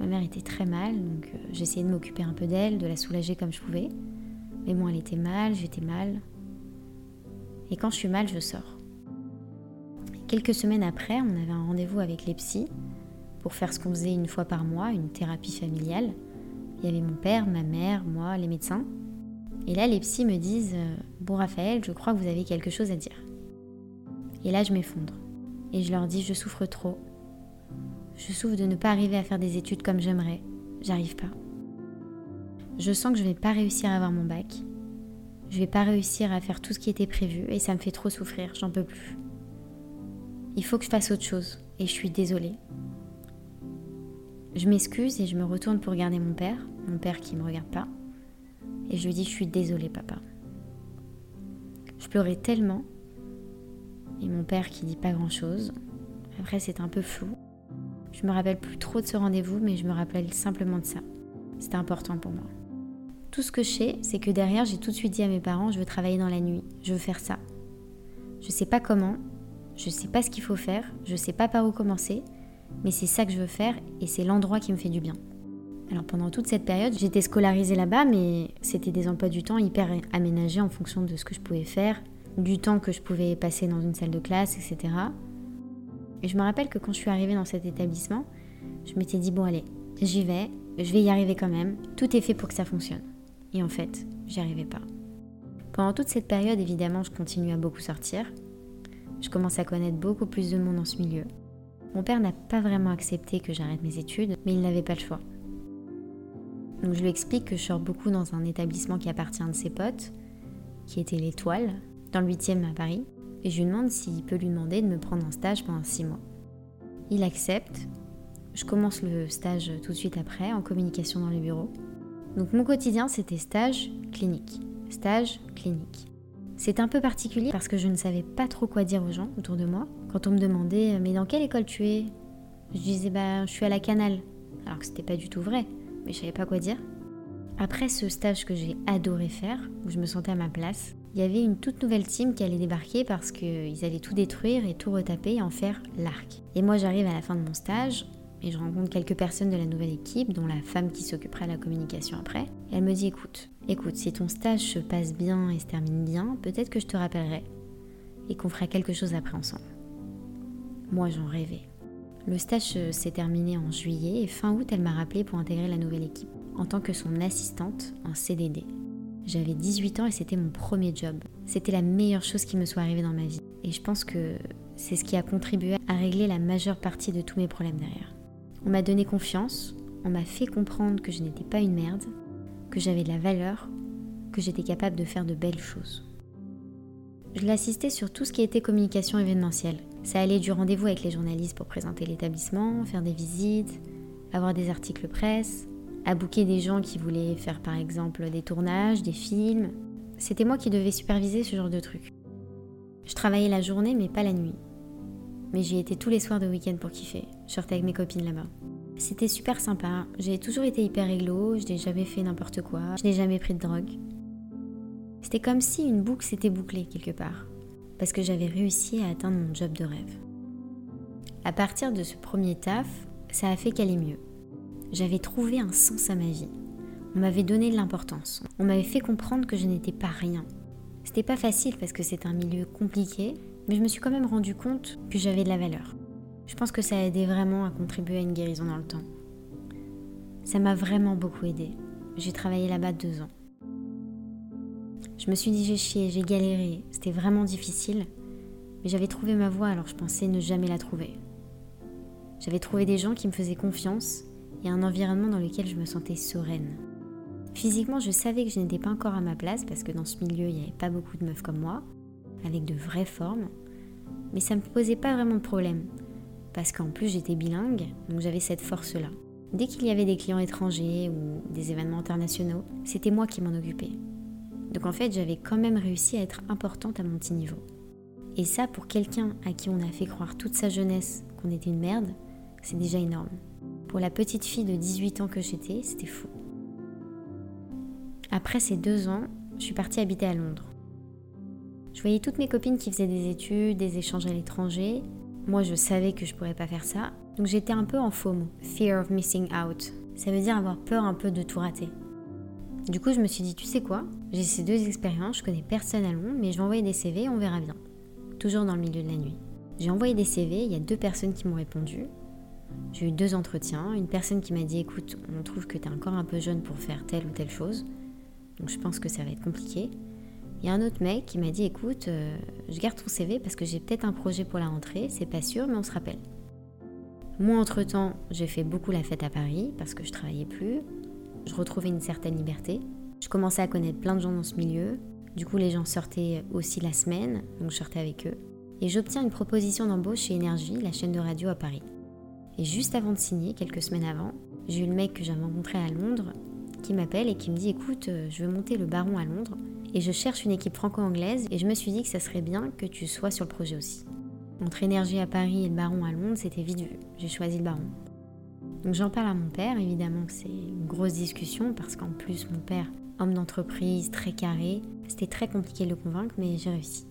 Ma mère était très mal, donc euh, j'essayais de m'occuper un peu d'elle, de la soulager comme je pouvais. Mais moi, elle était mal, j'étais mal, et quand je suis mal, je sors. Quelques semaines après, on avait un rendez-vous avec les psys pour faire ce qu'on faisait une fois par mois, une thérapie familiale. Il y avait mon père, ma mère, moi, les médecins. Et là, les psys me disent euh, Bon, Raphaël, je crois que vous avez quelque chose à dire. Et là, je m'effondre. Et je leur dis Je souffre trop. Je souffre de ne pas arriver à faire des études comme j'aimerais. J'arrive pas. Je sens que je vais pas réussir à avoir mon bac je vais pas réussir à faire tout ce qui était prévu et ça me fait trop souffrir, j'en peux plus. Il faut que je fasse autre chose et je suis désolée. Je m'excuse et je me retourne pour regarder mon père, mon père qui me regarde pas, et je lui dis je suis désolée papa. Je pleurais tellement et mon père qui dit pas grand chose. Après c'est un peu flou. Je me rappelle plus trop de ce rendez-vous mais je me rappelle simplement de ça. C'était important pour moi. Tout ce que je sais, c'est que derrière, j'ai tout de suite dit à mes parents, je veux travailler dans la nuit, je veux faire ça. Je sais pas comment, je sais pas ce qu'il faut faire, je sais pas par où commencer, mais c'est ça que je veux faire et c'est l'endroit qui me fait du bien. Alors pendant toute cette période, j'étais scolarisée là-bas, mais c'était des emplois du temps hyper aménagés en fonction de ce que je pouvais faire, du temps que je pouvais passer dans une salle de classe, etc. Et je me rappelle que quand je suis arrivée dans cet établissement, je m'étais dit, bon allez, j'y vais, je vais y arriver quand même, tout est fait pour que ça fonctionne. Et en fait, j'y arrivais pas. Pendant toute cette période, évidemment, je continue à beaucoup sortir. Je commence à connaître beaucoup plus de monde dans ce milieu. Mon père n'a pas vraiment accepté que j'arrête mes études, mais il n'avait pas le choix. Donc je lui explique que je sors beaucoup dans un établissement qui appartient à ses potes, qui était l'Étoile, dans le 8e à Paris, et je lui demande s'il peut lui demander de me prendre un stage pendant 6 mois. Il accepte. Je commence le stage tout de suite après, en communication dans les bureaux. Donc mon quotidien, c'était stage, clinique, stage, clinique. C'est un peu particulier parce que je ne savais pas trop quoi dire aux gens autour de moi. Quand on me demandait mais dans quelle école tu es? Je disais bah je suis à la Canale. Alors que c'était pas du tout vrai, mais je savais pas quoi dire. Après ce stage que j'ai adoré faire, où je me sentais à ma place, il y avait une toute nouvelle team qui allait débarquer parce qu'ils allaient tout détruire et tout retaper et en faire l'arc. Et moi j'arrive à la fin de mon stage, et je rencontre quelques personnes de la nouvelle équipe, dont la femme qui s'occupera de la communication après. Elle me dit écoute, écoute, si ton stage se passe bien et se termine bien, peut-être que je te rappellerai et qu'on fera quelque chose après ensemble. Moi, j'en rêvais. Le stage s'est terminé en juillet et fin août, elle m'a rappelé pour intégrer la nouvelle équipe en tant que son assistante en CDD. J'avais 18 ans et c'était mon premier job. C'était la meilleure chose qui me soit arrivée dans ma vie. Et je pense que c'est ce qui a contribué à régler la majeure partie de tous mes problèmes derrière. On m'a donné confiance, on m'a fait comprendre que je n'étais pas une merde, que j'avais de la valeur, que j'étais capable de faire de belles choses. Je l'assistais sur tout ce qui était communication événementielle. Ça allait du rendez-vous avec les journalistes pour présenter l'établissement, faire des visites, avoir des articles presse, à booker des gens qui voulaient faire par exemple des tournages, des films. C'était moi qui devais superviser ce genre de trucs. Je travaillais la journée mais pas la nuit. Mais j'y étais tous les soirs de week-end pour kiffer. Je sortais avec mes copines là-bas. C'était super sympa. J'ai toujours été hyper réglo, je n'ai jamais fait n'importe quoi, je n'ai jamais pris de drogue. C'était comme si une boucle s'était bouclée quelque part, parce que j'avais réussi à atteindre mon job de rêve. À partir de ce premier taf, ça a fait qu'aller mieux. J'avais trouvé un sens à ma vie. On m'avait donné de l'importance. On m'avait fait comprendre que je n'étais pas rien. C'était pas facile parce que c'est un milieu compliqué, mais je me suis quand même rendu compte que j'avais de la valeur. Je pense que ça a aidé vraiment à contribuer à une guérison dans le temps. Ça m'a vraiment beaucoup aidé. J'ai travaillé là-bas deux ans. Je me suis dit j'ai chié, j'ai galéré, c'était vraiment difficile, mais j'avais trouvé ma voie alors je pensais ne jamais la trouver. J'avais trouvé des gens qui me faisaient confiance et un environnement dans lequel je me sentais sereine. Physiquement, je savais que je n'étais pas encore à ma place parce que dans ce milieu, il n'y avait pas beaucoup de meufs comme moi, avec de vraies formes, mais ça ne me posait pas vraiment de problème parce qu'en plus j'étais bilingue, donc j'avais cette force-là. Dès qu'il y avait des clients étrangers ou des événements internationaux, c'était moi qui m'en occupais. Donc en fait, j'avais quand même réussi à être importante à mon petit niveau. Et ça, pour quelqu'un à qui on a fait croire toute sa jeunesse qu'on était une merde, c'est déjà énorme. Pour la petite fille de 18 ans que j'étais, c'était fou. Après ces deux ans, je suis partie habiter à Londres. Je voyais toutes mes copines qui faisaient des études, des échanges à l'étranger, moi, je savais que je pourrais pas faire ça. Donc j'étais un peu en FOMO, Fear of Missing Out. Ça veut dire avoir peur un peu de tout rater. Du coup, je me suis dit, tu sais quoi? J'ai ces deux expériences, je connais personne à Londres, mais je vais envoyer des CV on verra bien. Toujours dans le milieu de la nuit. J'ai envoyé des CV, il y a deux personnes qui m'ont répondu. J'ai eu deux entretiens. Une personne qui m'a dit, écoute, on trouve que tu es encore un peu jeune pour faire telle ou telle chose. Donc je pense que ça va être compliqué. Il y a un autre mec qui m'a dit écoute, euh, je garde ton CV parce que j'ai peut-être un projet pour la rentrée, c'est pas sûr, mais on se rappelle. Moi, entre-temps, j'ai fait beaucoup la fête à Paris parce que je travaillais plus. Je retrouvais une certaine liberté. Je commençais à connaître plein de gens dans ce milieu. Du coup, les gens sortaient aussi la semaine, donc je sortais avec eux. Et j'obtiens une proposition d'embauche chez Énergie, la chaîne de radio à Paris. Et juste avant de signer, quelques semaines avant, j'ai eu le mec que j'avais rencontré à Londres qui m'appelle et qui me dit écoute, euh, je veux monter le baron à Londres et je cherche une équipe franco-anglaise et je me suis dit que ça serait bien que tu sois sur le projet aussi. Entre énergie à Paris et le baron à Londres, c'était vite vu. J'ai choisi le baron. Donc j'en parle à mon père, évidemment que c'est une grosse discussion parce qu'en plus mon père, homme d'entreprise, très carré, c'était très compliqué de le convaincre mais j'ai réussi.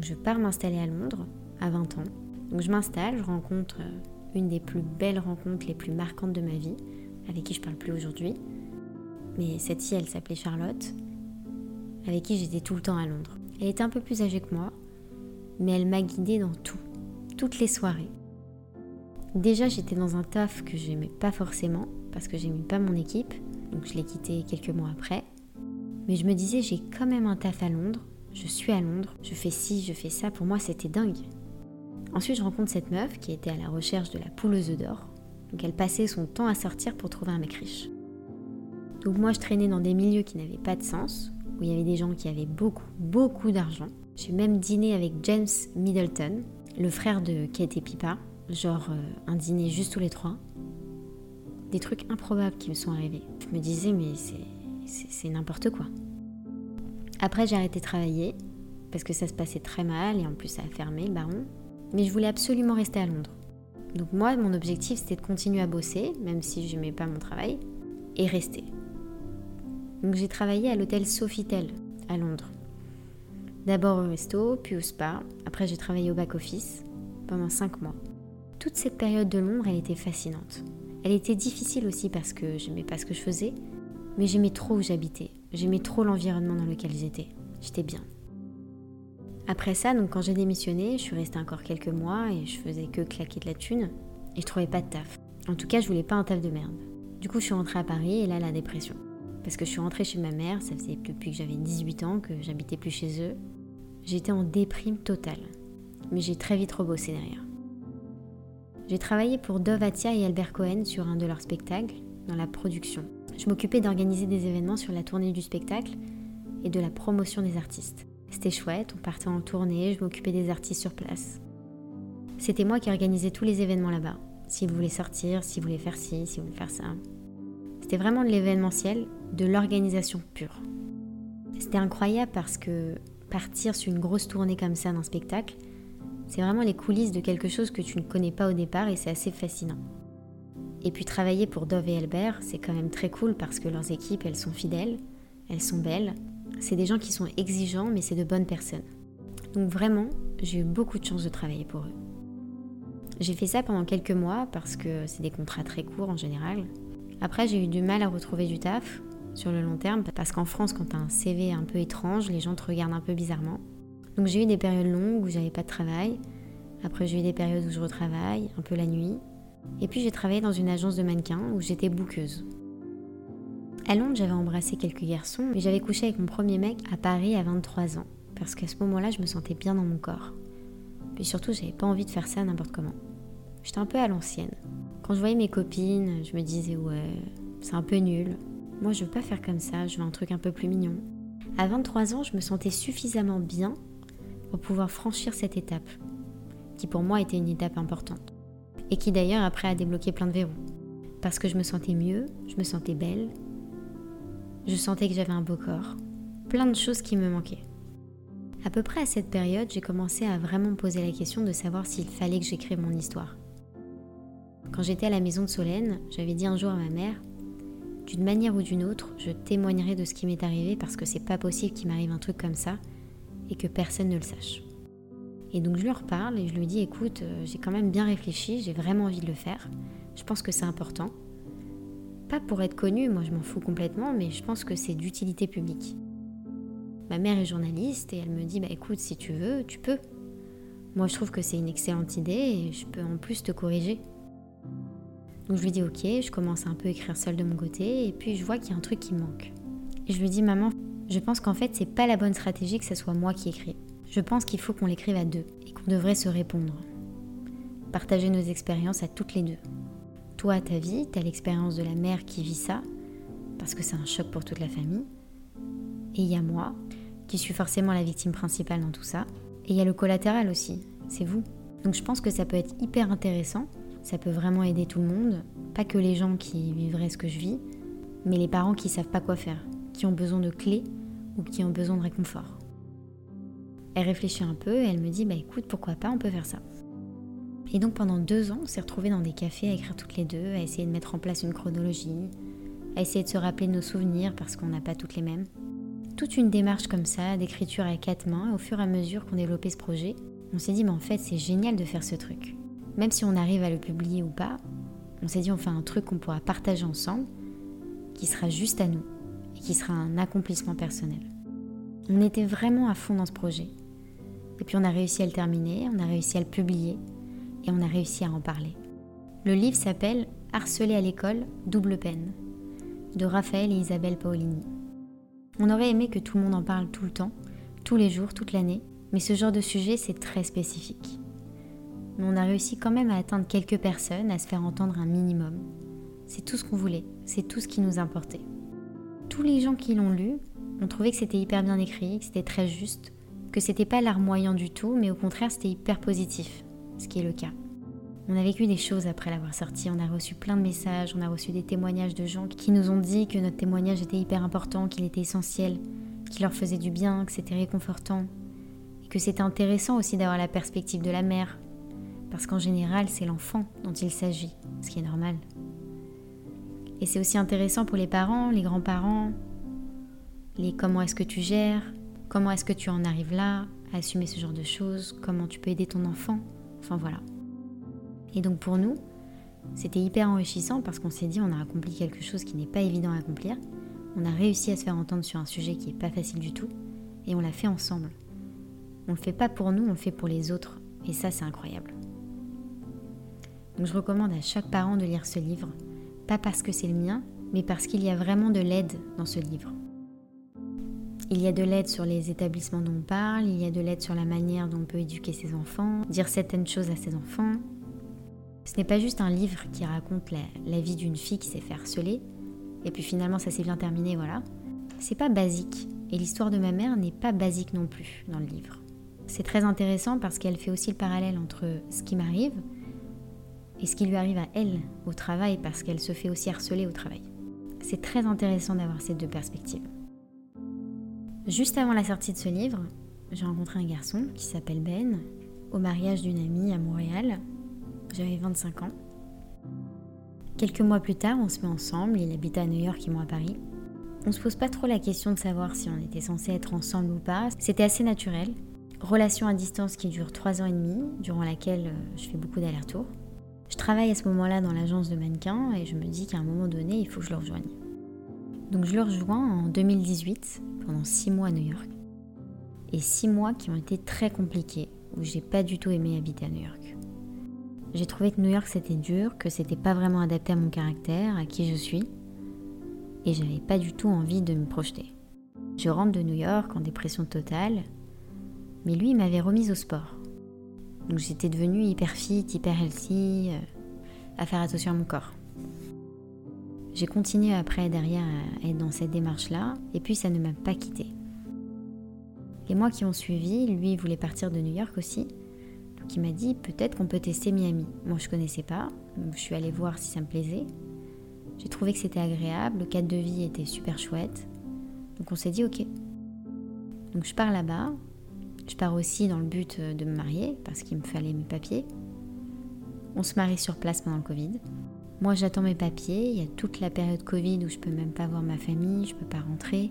Je pars m'installer à Londres à 20 ans. Donc je m'installe, je rencontre euh, une des plus belles rencontres les plus marquantes de ma vie, avec qui je parle plus aujourd'hui. Mais cette fille, elle s'appelait Charlotte avec qui j'étais tout le temps à Londres. Elle était un peu plus âgée que moi, mais elle m'a guidée dans tout, toutes les soirées. Déjà, j'étais dans un taf que j'aimais pas forcément, parce que j'aimais pas mon équipe, donc je l'ai quitté quelques mois après. Mais je me disais, j'ai quand même un taf à Londres, je suis à Londres, je fais ci, je fais ça, pour moi c'était dingue. Ensuite, je rencontre cette meuf qui était à la recherche de la poule aux œufs d'or, donc elle passait son temps à sortir pour trouver un mec riche. Donc moi, je traînais dans des milieux qui n'avaient pas de sens, où il y avait des gens qui avaient beaucoup, beaucoup d'argent. J'ai même dîné avec James Middleton, le frère de Kate et Pippa, genre euh, un dîner juste tous les trois. Des trucs improbables qui me sont arrivés. Je me disais, mais c'est n'importe quoi. Après, j'ai arrêté de travailler parce que ça se passait très mal et en plus ça a fermé, le baron. Mais je voulais absolument rester à Londres. Donc moi, mon objectif, c'était de continuer à bosser, même si je n'aimais pas mon travail, et rester. Donc j'ai travaillé à l'hôtel Sofitel à Londres. D'abord au resto, puis au spa. Après j'ai travaillé au back-office pendant 5 mois. Toute cette période de Londres, elle était fascinante. Elle était difficile aussi parce que j'aimais pas ce que je faisais, mais j'aimais trop où j'habitais. J'aimais trop l'environnement dans lequel j'étais. J'étais bien. Après ça, quand j'ai démissionné, je suis restée encore quelques mois et je faisais que claquer de la thune et je trouvais pas de taf. En tout cas, je voulais pas un taf de merde. Du coup, je suis rentrée à Paris et là, la dépression parce que je suis rentrée chez ma mère, ça faisait depuis que j'avais 18 ans que j'habitais plus chez eux. J'étais en déprime totale, mais j'ai très vite rebossé derrière. J'ai travaillé pour Dove Atia et Albert Cohen sur un de leurs spectacles, dans la production. Je m'occupais d'organiser des événements sur la tournée du spectacle et de la promotion des artistes. C'était chouette, on partait en tournée, je m'occupais des artistes sur place. C'était moi qui organisais tous les événements là-bas. S'ils voulaient sortir, s'ils voulaient faire ci, s'ils voulaient faire ça. C'était vraiment de l'événementiel, de l'organisation pure. C'était incroyable parce que partir sur une grosse tournée comme ça d'un spectacle, c'est vraiment les coulisses de quelque chose que tu ne connais pas au départ et c'est assez fascinant. Et puis travailler pour Dove et Albert, c'est quand même très cool parce que leurs équipes, elles sont fidèles, elles sont belles. C'est des gens qui sont exigeants, mais c'est de bonnes personnes. Donc vraiment, j'ai eu beaucoup de chance de travailler pour eux. J'ai fait ça pendant quelques mois parce que c'est des contrats très courts en général. Après, j'ai eu du mal à retrouver du taf sur le long terme parce qu'en France, quand tu as un CV un peu étrange, les gens te regardent un peu bizarrement. Donc j'ai eu des périodes longues où j'avais pas de travail. Après, j'ai eu des périodes où je retravaille, un peu la nuit. Et puis j'ai travaillé dans une agence de mannequins où j'étais bouqueuse. À Londres, j'avais embrassé quelques garçons, mais j'avais couché avec mon premier mec à Paris à 23 ans, parce qu'à ce moment-là, je me sentais bien dans mon corps. Puis surtout, j'avais pas envie de faire ça n'importe comment. J'étais un peu à l'ancienne. Quand je voyais mes copines, je me disais ouais, c'est un peu nul. Moi, je veux pas faire comme ça, je veux un truc un peu plus mignon. À 23 ans, je me sentais suffisamment bien pour pouvoir franchir cette étape, qui pour moi était une étape importante et qui d'ailleurs après a débloqué plein de verrous. Parce que je me sentais mieux, je me sentais belle, je sentais que j'avais un beau corps, plein de choses qui me manquaient. À peu près à cette période, j'ai commencé à vraiment me poser la question de savoir s'il fallait que j'écrive mon histoire. Quand j'étais à la maison de Solène, j'avais dit un jour à ma mère d'une manière ou d'une autre, je témoignerai de ce qui m'est arrivé parce que c'est pas possible qu'il m'arrive un truc comme ça et que personne ne le sache. Et donc je lui reparle et je lui dis écoute, euh, j'ai quand même bien réfléchi, j'ai vraiment envie de le faire. Je pense que c'est important. Pas pour être connue, moi je m'en fous complètement, mais je pense que c'est d'utilité publique. Ma mère est journaliste et elle me dit bah écoute, si tu veux, tu peux. Moi je trouve que c'est une excellente idée et je peux en plus te corriger. Donc je lui dis ok, je commence à un peu écrire seule de mon côté et puis je vois qu'il y a un truc qui manque. Et je lui dis maman, je pense qu'en fait c'est pas la bonne stratégie que ce soit moi qui écris. Je pense qu'il faut qu'on l'écrive à deux et qu'on devrait se répondre. Partager nos expériences à toutes les deux. Toi, ta vie, t'as l'expérience de la mère qui vit ça, parce que c'est un choc pour toute la famille. Et il y a moi, qui suis forcément la victime principale dans tout ça. Et il y a le collatéral aussi, c'est vous. Donc je pense que ça peut être hyper intéressant, ça peut vraiment aider tout le monde, pas que les gens qui vivraient ce que je vis, mais les parents qui savent pas quoi faire, qui ont besoin de clés ou qui ont besoin de réconfort. Elle réfléchit un peu et elle me dit bah écoute pourquoi pas on peut faire ça. Et donc pendant deux ans on s'est retrouvés dans des cafés à écrire toutes les deux, à essayer de mettre en place une chronologie, à essayer de se rappeler de nos souvenirs parce qu'on n'a pas toutes les mêmes. Toute une démarche comme ça, d'écriture à quatre mains, au fur et à mesure qu'on développait ce projet, on s'est dit mais en fait c'est génial de faire ce truc. Même si on arrive à le publier ou pas, on s'est dit on fait un truc qu'on pourra partager ensemble, qui sera juste à nous, et qui sera un accomplissement personnel. On était vraiment à fond dans ce projet. Et puis on a réussi à le terminer, on a réussi à le publier et on a réussi à en parler. Le livre s'appelle Harceler à l'école, double peine de Raphaël et Isabelle Paolini. On aurait aimé que tout le monde en parle tout le temps, tous les jours, toute l'année, mais ce genre de sujet c'est très spécifique. Mais on a réussi quand même à atteindre quelques personnes, à se faire entendre un minimum. C'est tout ce qu'on voulait, c'est tout ce qui nous importait. Tous les gens qui l'ont lu ont trouvé que c'était hyper bien écrit, que c'était très juste, que c'était pas larmoyant du tout, mais au contraire c'était hyper positif, ce qui est le cas. On a vécu des choses après l'avoir sorti, on a reçu plein de messages, on a reçu des témoignages de gens qui nous ont dit que notre témoignage était hyper important, qu'il était essentiel, qu'il leur faisait du bien, que c'était réconfortant, et que c'était intéressant aussi d'avoir la perspective de la mère, parce qu'en général c'est l'enfant dont il s'agit, ce qui est normal. Et c'est aussi intéressant pour les parents, les grands-parents, les comment est-ce que tu gères, Comment est-ce que tu en arrives là, à assumer ce genre de choses Comment tu peux aider ton enfant Enfin voilà. Et donc pour nous, c'était hyper enrichissant parce qu'on s'est dit on a accompli quelque chose qui n'est pas évident à accomplir. On a réussi à se faire entendre sur un sujet qui n'est pas facile du tout et on l'a fait ensemble. On le fait pas pour nous, on le fait pour les autres et ça c'est incroyable. Donc je recommande à chaque parent de lire ce livre, pas parce que c'est le mien, mais parce qu'il y a vraiment de l'aide dans ce livre. Il y a de l'aide sur les établissements dont on parle, il y a de l'aide sur la manière dont on peut éduquer ses enfants, dire certaines choses à ses enfants. Ce n'est pas juste un livre qui raconte la, vie d'une fille qui s'est fait harceler, et puis finalement ça s'est bien terminé, voilà. C'est pas basique, et l'histoire de ma mère n'est pas basique non plus dans le livre. C'est très intéressant parce qu'elle fait aussi le parallèle entre ce qui m'arrive et ce qui lui arrive à elle au travail parce qu'elle se fait aussi harceler au travail. c'est très intéressant d'avoir ces deux perspectives. Juste avant la sortie de ce livre, j'ai rencontré un garçon qui s'appelle Ben au mariage d'une amie à Montréal. J'avais 25 ans. Quelques mois plus tard, on se met ensemble, il habite à New York et moi à Paris. On se pose pas trop la question de savoir si on était censé être ensemble ou pas, c'était assez naturel. Relation à distance qui dure 3 ans et demi, durant laquelle euh, je fais beaucoup d'allers-retours. Je travaille à ce moment-là dans l'agence de mannequins et je me dis qu'à un moment donné, il faut que je le rejoigne. Donc je le rejoins en 2018, pendant 6 mois à New York. Et 6 mois qui ont été très compliqués, où j'ai pas du tout aimé habiter à New York. J'ai trouvé que New York c'était dur, que c'était pas vraiment adapté à mon caractère, à qui je suis, et j'avais pas du tout envie de me projeter. Je rentre de New York en dépression totale, mais lui m'avait remise au sport. Donc j'étais devenue hyper fit, hyper healthy, euh, à faire attention à mon corps. J'ai continué après derrière à être dans cette démarche-là, et puis ça ne m'a pas quitté. Les mois qui ont suivi, lui voulait partir de New York aussi, donc il m'a dit peut-être qu'on peut tester Miami. Moi je connaissais pas, je suis allée voir si ça me plaisait. J'ai trouvé que c'était agréable, le cadre de vie était super chouette, donc on s'est dit ok. Donc je pars là-bas, je pars aussi dans le but euh, de me marier, parce qu'il me fallait mes papiers. On se marie sur place pendant le Covid. Moi, j'attends mes papiers. Il y a toute la période Covid où je peux même pas voir ma famille, je peux pas rentrer,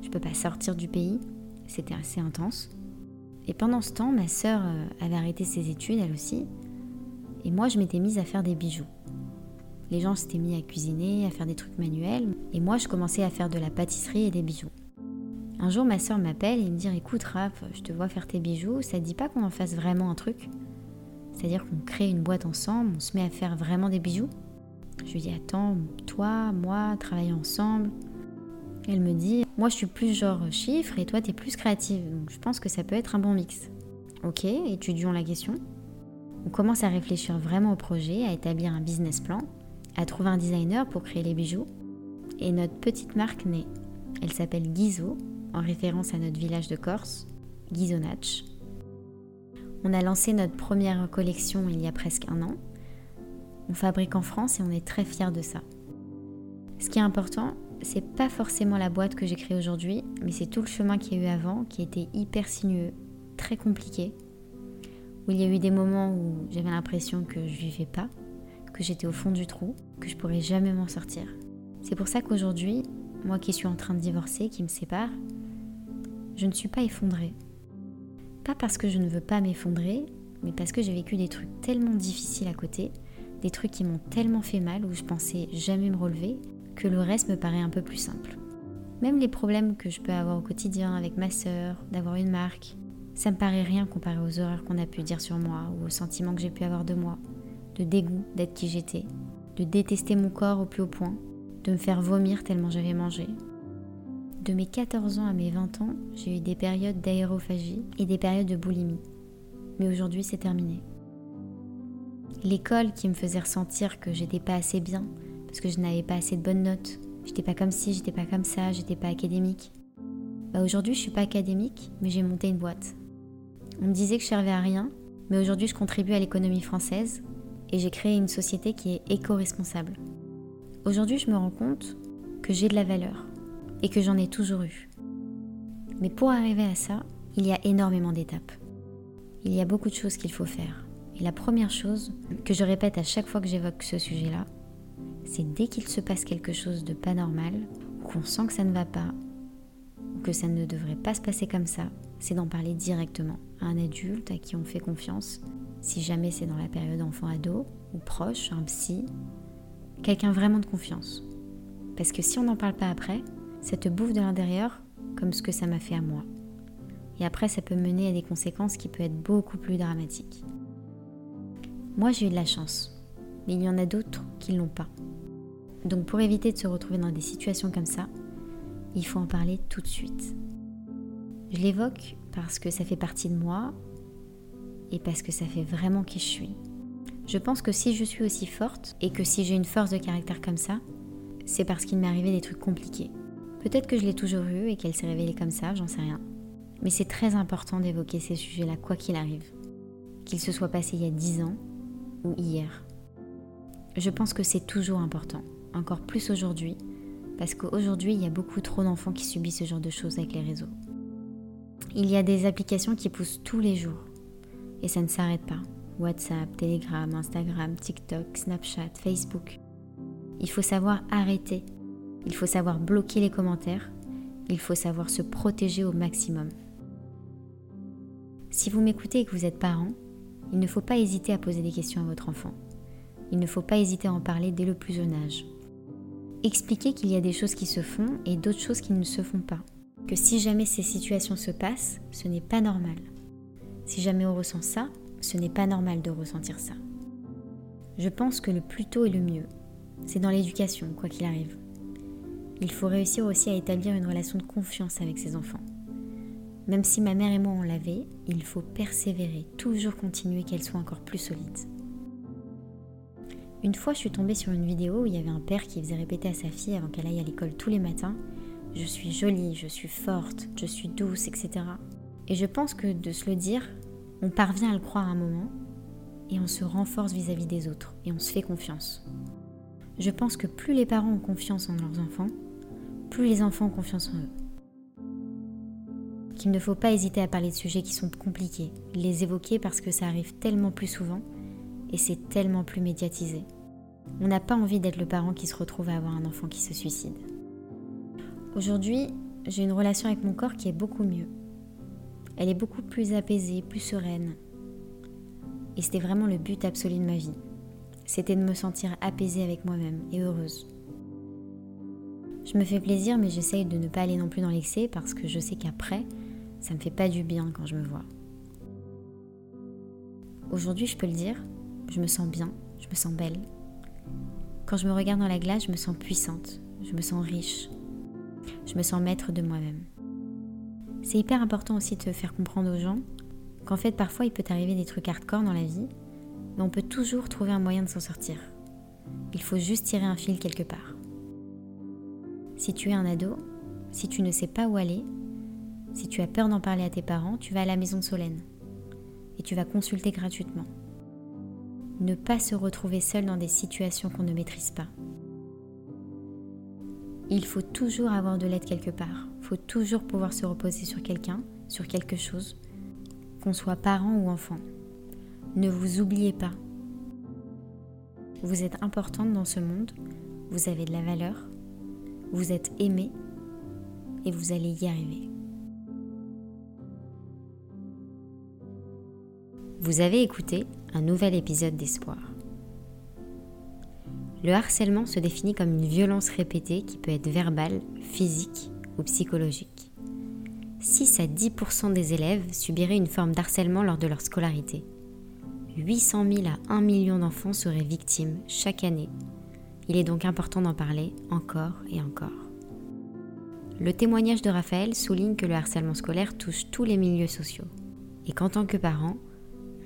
je peux pas sortir du pays. C'était assez intense. Et pendant ce temps, ma sœur euh, avait arrêté ses études, elle aussi. Et moi, je m'étais mise à faire des bijoux. Les gens s'étaient mis à cuisiner, à faire des trucs manuels. Et moi, je commençais à faire de la pâtisserie et des bijoux. Un jour, ma soeur m'appelle et me dit Écoute, Raph, je te vois faire tes bijoux, ça te dit pas qu'on en fasse vraiment un truc? C'est-à-dire qu'on crée une boîte ensemble, on se met à faire vraiment des bijoux? Je lui dis Attends, toi, moi, travailler ensemble. Elle me dit Moi, je suis plus genre chiffre et toi, t'es plus créative, donc je pense que ça peut être un bon mix. Ok, étudions la question. On commence à réfléchir vraiment au projet, à établir un business plan, à trouver un designer pour créer les bijoux. Et notre petite marque naît. Elle s'appelle Guizot en référence à notre village de Corse, Ghisonach. On a lancé notre première collection il y a presque un an. On fabrique en France et on est très fiers de ça. Ce qui est important, c'est pas forcément la boîte que j'ai créée aujourd'hui, mais c'est tout le chemin qu'il y a eu avant qui était hyper sinueux, très compliqué, où il y a eu des moments où j'avais l'impression que je vivais pas, que j'étais au fond du trou, que je pourrais jamais m'en sortir. C'est pour ça qu'aujourd'hui, moi qui suis en train de divorcer, qui me sépare, je ne suis pas effondrée. Pas parce que je ne veux pas m'effondrer, mais parce que j'ai vécu des trucs tellement difficiles à côté, des trucs qui m'ont tellement fait mal où je pensais jamais me relever, que le reste me paraît un peu plus simple. Même les problèmes que je peux avoir au quotidien avec ma sœur, d'avoir une marque, ça me paraît rien comparé aux horreurs qu'on a pu dire sur moi ou aux sentiments que j'ai pu avoir de moi, de dégoût d'être qui j'étais, de détester mon corps au plus haut point, de me faire vomir tellement j'avais mangé, de mes 14 ans à mes 20 ans, j'ai eu des périodes d'aérophagie et des périodes de boulimie. Mais aujourd'hui, c'est terminé. L'école qui me faisait ressentir que j'étais pas assez bien, parce que je n'avais pas assez de bonnes notes, j'étais pas comme ci, j'étais pas comme ça, j'étais pas académique. Bah aujourd'hui, je suis pas académique, mais j'ai monté une boîte. On me disait que je servais à rien, mais aujourd'hui, je contribue à l'économie française et j'ai créé une société qui est éco-responsable. Aujourd'hui, je me rends compte que j'ai de la valeur et que j'en ai toujours eu. Mais pour arriver à ça, il y a énormément d'étapes. Il y a beaucoup de choses qu'il faut faire. Et la première chose que je répète à chaque fois que j'évoque ce sujet-là, c'est dès qu'il se passe quelque chose de pas normal, qu'on sent que ça ne va pas, ou que ça ne devrait pas se passer comme ça, c'est d'en parler directement à un adulte à qui on fait confiance, si jamais c'est dans la période enfant-ado, ou proche, un psy, quelqu'un vraiment de confiance. Parce que si on n'en parle pas après, ça te bouffe de l'intérieur comme ce que ça m'a fait à moi. Et après, ça peut mener à des conséquences qui peuvent être beaucoup plus dramatiques. Moi, j'ai eu de la chance, mais il y en a d'autres qui ne l'ont pas. Donc pour éviter de se retrouver dans des situations comme ça, il faut en parler tout de suite. Je l'évoque parce que ça fait partie de moi et parce que ça fait vraiment qui je suis. Je pense que si je suis aussi forte et que si j'ai une force de caractère comme ça, c'est parce qu'il m'est arrivé des trucs compliqués. Peut-être que je l'ai toujours eu et qu'elle s'est révélée comme ça, j'en sais rien. Mais c'est très important d'évoquer ces sujets-là, quoi qu'il arrive. Qu'il se soit passé il y a dix ans ou hier. Je pense que c'est toujours important, encore plus aujourd'hui, Parce qu'aujourd'hui, il y a beaucoup trop d'enfants qui subissent ce genre de choses avec les réseaux. Il y a des applications qui poussent tous les jours. Et ça ne s'arrête pas. WhatsApp, Telegram, Instagram, TikTok, Snapchat, Facebook. Il faut savoir arrêter. Il faut savoir bloquer les commentaires. Il faut savoir se protéger au maximum. Si vous m'écoutez et que vous êtes parent, il ne faut pas hésiter à poser des questions à votre enfant. Il ne faut pas hésiter à en parler dès le plus jeune âge. Expliquez qu'il y a des choses qui se font et d'autres choses qui ne se font pas. Que si jamais ces situations se passent, ce n'est pas normal. Si jamais on ressent ça, ce n'est pas normal de ressentir ça. Je pense que le plus tôt est le mieux. C'est dans l'éducation, quoi qu'il arrive. Il faut réussir aussi à établir une relation de confiance avec ses enfants. Même si ma mère et moi on l'avait, il faut persévérer, toujours continuer qu'elle soit encore plus solide. Une fois, je suis tombée sur une vidéo où il y avait un père qui faisait répéter à sa fille avant qu'elle aille à l'école tous les matins Je suis jolie, je suis forte, je suis douce, etc. Et je pense que de se le dire, on parvient à le croire un moment et on se renforce vis-à-vis des autres et on se fait confiance. Je pense que plus les parents ont confiance en leurs enfants, plus les enfants ont confiance en eux qu'il ne faut pas hésiter à parler de sujets qui sont compliqués, les évoquer parce que ça arrive tellement plus souvent et c'est tellement plus médiatisé. On n'a pas envie d'être le parent qui se retrouve à avoir un enfant qui se suicide. Aujourd'hui, j'ai une relation avec mon corps qui est beaucoup mieux. Elle est beaucoup plus apaisée, plus sereine. Et c'était vraiment le but absolu de ma vie. C'était de me sentir apaisée avec moi-même et heureuse. Je me fais plaisir, mais j'essaye de ne pas aller non plus dans l'excès parce que je sais qu'après, ça me fait pas du bien quand je me vois. Aujourd'hui, je peux le dire, je me sens bien, je me sens belle. Quand je me regarde dans la glace, je me sens puissante, je me sens riche, je me sens maître de moi-même. C'est hyper important aussi de faire comprendre aux gens qu'en fait parfois il peut arriver des trucs hardcore dans la vie, mais on peut toujours trouver un moyen de s'en sortir. Il faut juste tirer un fil quelque part. Si tu es un ado, si tu ne sais pas où aller, si tu as peur d'en parler à tes parents, tu vas à la maison de Solène et tu vas consulter gratuitement. Ne pas se retrouver seul dans des situations qu'on ne maîtrise pas. Il faut toujours avoir de l'aide quelque part. Il faut toujours pouvoir se reposer sur quelqu'un, sur quelque chose, qu'on soit parent ou enfant. Ne vous oubliez pas. Vous êtes importante dans ce monde, vous avez de la valeur, vous êtes aimé et vous allez y arriver. Vous avez écouté un nouvel épisode d'Espoir. Le harcèlement se définit comme une violence répétée qui peut être verbale, physique ou psychologique. 6 à 10% des élèves subiraient une forme d'harcèlement lors de leur scolarité. 800 000 à 1 million d'enfants seraient victimes chaque année. Il est donc important d'en parler encore et encore. Le témoignage de Raphaël souligne que le harcèlement scolaire touche tous les milieux sociaux et qu'en tant que parent,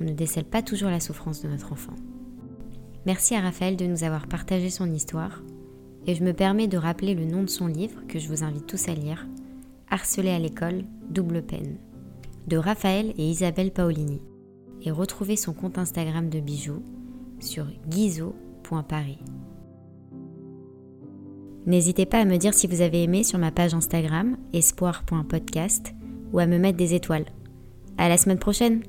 on ne décèle pas toujours la souffrance de notre enfant. Merci à Raphaël de nous avoir partagé son histoire et je me permets de rappeler le nom de son livre que je vous invite tous à lire, Harcelé à l'école, double peine, de Raphaël et Isabelle Paolini, et retrouver son compte Instagram de bijoux sur guizo.paris. N'hésitez pas à me dire si vous avez aimé sur ma page Instagram espoir.podcast ou à me mettre des étoiles. À la semaine prochaine!